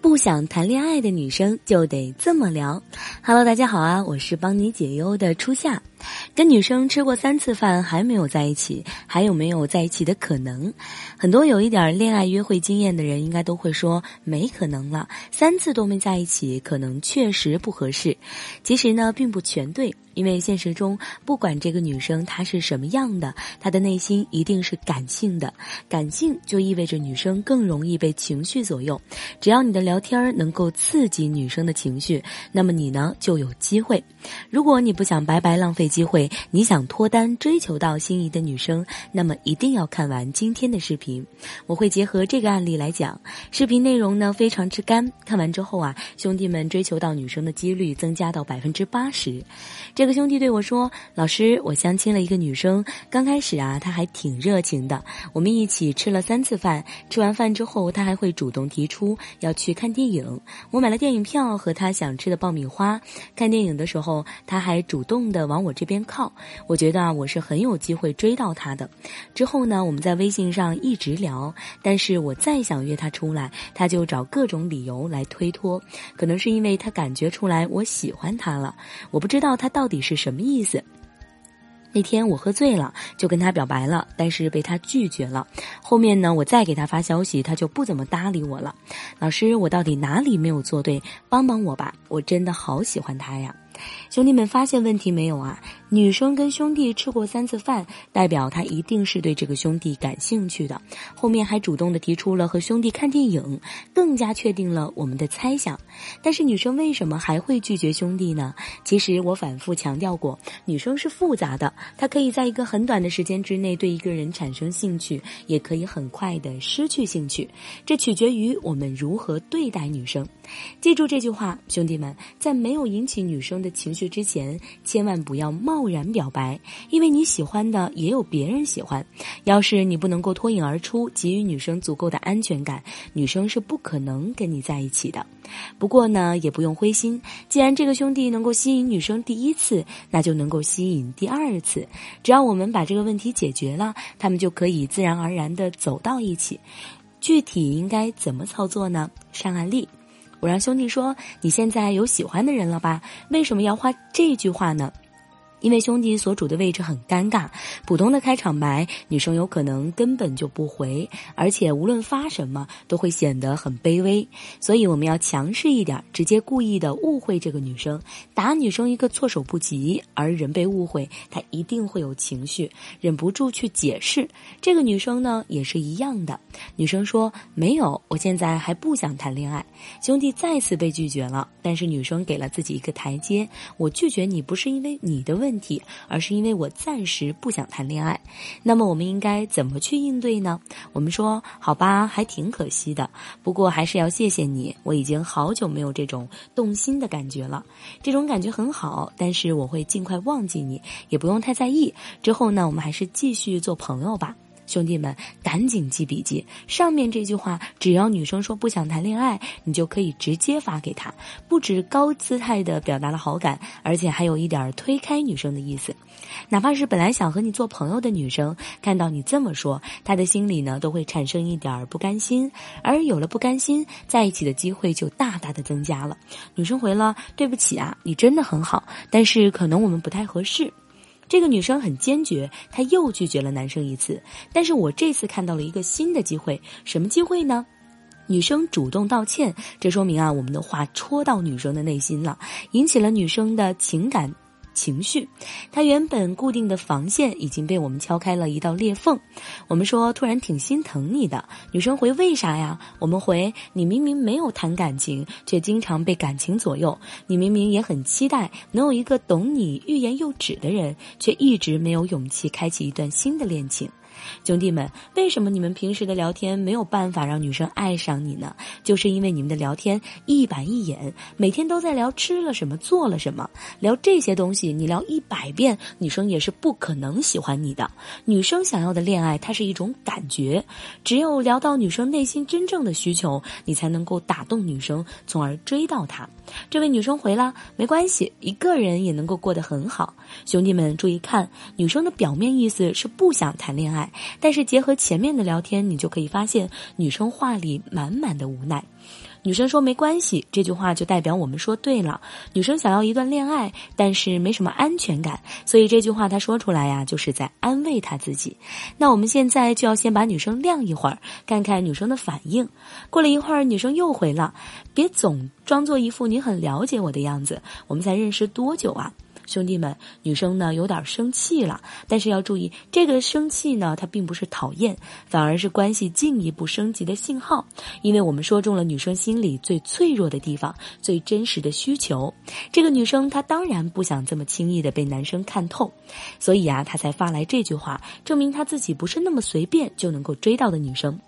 不想谈恋爱的女生就得这么聊。Hello，大家好啊，我是帮你解忧的初夏。跟女生吃过三次饭还没有在一起，还有没有在一起的可能？很多有一点恋爱约会经验的人应该都会说没可能了，三次都没在一起，可能确实不合适。其实呢，并不全对。因为现实中，不管这个女生她是什么样的，她的内心一定是感性的。感性就意味着女生更容易被情绪左右。只要你的聊天能够刺激女生的情绪，那么你呢就有机会。如果你不想白白浪费机会，你想脱单追求到心仪的女生，那么一定要看完今天的视频。我会结合这个案例来讲，视频内容呢非常之干。看完之后啊，兄弟们追求到女生的几率增加到百分之八十。这个兄弟对我说：“老师，我相亲了一个女生，刚开始啊，她还挺热情的。我们一起吃了三次饭，吃完饭之后，她还会主动提出要去看电影。我买了电影票和她想吃的爆米花。看电影的时候，她还主动的往我这边靠。我觉得啊，我是很有机会追到她的。之后呢，我们在微信上一直聊，但是我再想约她出来，她就找各种理由来推脱。可能是因为她感觉出来我喜欢她了，我不知道她到底。”是什么意思？那天我喝醉了，就跟他表白了，但是被他拒绝了。后面呢，我再给他发消息，他就不怎么搭理我了。老师，我到底哪里没有做对？帮帮我吧！我真的好喜欢他呀。兄弟们发现问题没有啊？女生跟兄弟吃过三次饭，代表她一定是对这个兄弟感兴趣的。后面还主动的提出了和兄弟看电影，更加确定了我们的猜想。但是女生为什么还会拒绝兄弟呢？其实我反复强调过，女生是复杂的，她可以在一个很短的时间之内对一个人产生兴趣，也可以很快的失去兴趣，这取决于我们如何对待女生。记住这句话，兄弟们，在没有引起女生的情绪之前，千万不要冒贸然表白，因为你喜欢的也有别人喜欢。要是你不能够脱颖而出，给予女生足够的安全感，女生是不可能跟你在一起的。不过呢，也不用灰心，既然这个兄弟能够吸引女生第一次，那就能够吸引第二次。只要我们把这个问题解决了，他们就可以自然而然的走到一起。具体应该怎么操作呢？上案例。我让兄弟说：“你现在有喜欢的人了吧？为什么要画这句话呢？”因为兄弟所处的位置很尴尬，普通的开场白，女生有可能根本就不回，而且无论发什么都会显得很卑微，所以我们要强势一点，直接故意的误会这个女生，打女生一个措手不及。而人被误会，她一定会有情绪，忍不住去解释。这个女生呢也是一样的，女生说没有，我现在还不想谈恋爱。兄弟再次被拒绝了，但是女生给了自己一个台阶，我拒绝你不是因为你的问。问题，而是因为我暂时不想谈恋爱。那么我们应该怎么去应对呢？我们说好吧，还挺可惜的。不过还是要谢谢你，我已经好久没有这种动心的感觉了。这种感觉很好，但是我会尽快忘记你，也不用太在意。之后呢，我们还是继续做朋友吧。兄弟们，赶紧记笔记。上面这句话，只要女生说不想谈恋爱，你就可以直接发给她。不止高姿态的表达了好感，而且还有一点推开女生的意思。哪怕是本来想和你做朋友的女生，看到你这么说，她的心里呢都会产生一点不甘心。而有了不甘心，在一起的机会就大大的增加了。女生回了：“对不起啊，你真的很好，但是可能我们不太合适。”这个女生很坚决，她又拒绝了男生一次。但是我这次看到了一个新的机会，什么机会呢？女生主动道歉，这说明啊，我们的话戳到女生的内心了，引起了女生的情感。情绪，他原本固定的防线已经被我们敲开了一道裂缝。我们说突然挺心疼你的，女生回为啥呀？我们回你明明没有谈感情，却经常被感情左右。你明明也很期待能有一个懂你欲言又止的人，却一直没有勇气开启一段新的恋情。兄弟们，为什么你们平时的聊天没有办法让女生爱上你呢？就是因为你们的聊天一板一眼，每天都在聊吃了什么、做了什么，聊这些东西，你聊一百遍，女生也是不可能喜欢你的。女生想要的恋爱，它是一种感觉，只有聊到女生内心真正的需求，你才能够打动女生，从而追到她。这位女生回了，没关系，一个人也能够过得很好。兄弟们注意看，女生的表面意思是不想谈恋爱。但是结合前面的聊天，你就可以发现女生话里满满的无奈。女生说没关系，这句话就代表我们说对了。女生想要一段恋爱，但是没什么安全感，所以这句话她说出来呀，就是在安慰她自己。那我们现在就要先把女生晾一会儿，看看女生的反应。过了一会儿，女生又回了，别总装作一副你很了解我的样子。我们才认识多久啊？兄弟们，女生呢有点生气了，但是要注意，这个生气呢，它并不是讨厌，反而是关系进一步升级的信号，因为我们说中了女生心里最脆弱的地方，最真实的需求。这个女生她当然不想这么轻易的被男生看透，所以啊，她才发来这句话，证明她自己不是那么随便就能够追到的女生。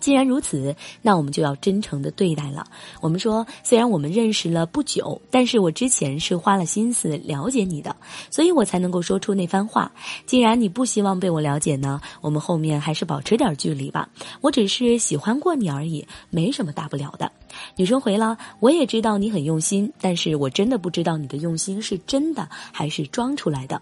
既然如此，那我们就要真诚的对待了。我们说，虽然我们认识了不久，但是我之前是花了心思了解你的，所以我才能够说出那番话。既然你不希望被我了解呢，我们后面还是保持点距离吧。我只是喜欢过你而已，没什么大不了的。女生回了，我也知道你很用心，但是我真的不知道你的用心是真的还是装出来的。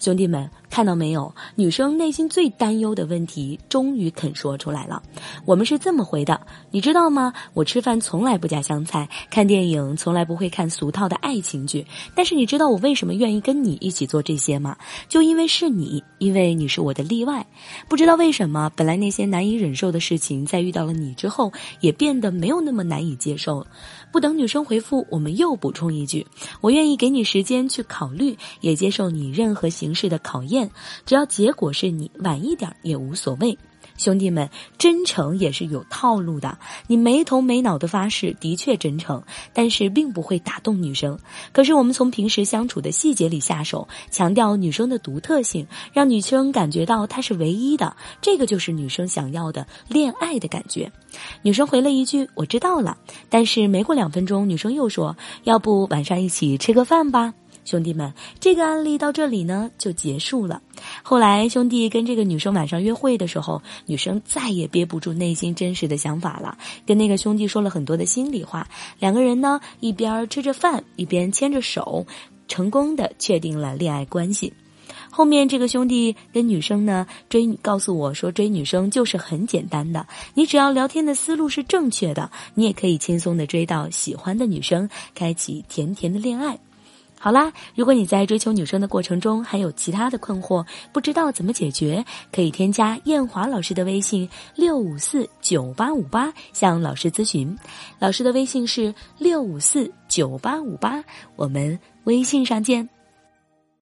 兄弟们，看到没有？女生内心最担忧的问题，终于肯说出来了。我们是这么回的，你知道吗？我吃饭从来不加香菜，看电影从来不会看俗套的爱情剧。但是你知道我为什么愿意跟你一起做这些吗？就因为是你，因为你是我的例外。不知道为什么，本来那些难以忍受的事情，在遇到了你之后，也变得没有那么难以。接受，不等女生回复，我们又补充一句：我愿意给你时间去考虑，也接受你任何形式的考验，只要结果是你晚一点也无所谓。兄弟们，真诚也是有套路的。你没头没脑的发誓，的确真诚，但是并不会打动女生。可是我们从平时相处的细节里下手，强调女生的独特性，让女生感觉到她是唯一的，这个就是女生想要的恋爱的感觉。女生回了一句：“我知道了。”但是没过两分钟，女生又说：“要不晚上一起吃个饭吧？”兄弟们，这个案例到这里呢就结束了。后来兄弟跟这个女生晚上约会的时候，女生再也憋不住内心真实的想法了，跟那个兄弟说了很多的心里话。两个人呢一边吃着饭，一边牵着手，成功的确定了恋爱关系。后面这个兄弟跟女生呢追，告诉我说追女生就是很简单的，你只要聊天的思路是正确的，你也可以轻松的追到喜欢的女生，开启甜甜的恋爱。好啦，如果你在追求女生的过程中还有其他的困惑，不知道怎么解决，可以添加艳华老师的微信六五四九八五八向老师咨询。老师的微信是六五四九八五八，我们微信上见。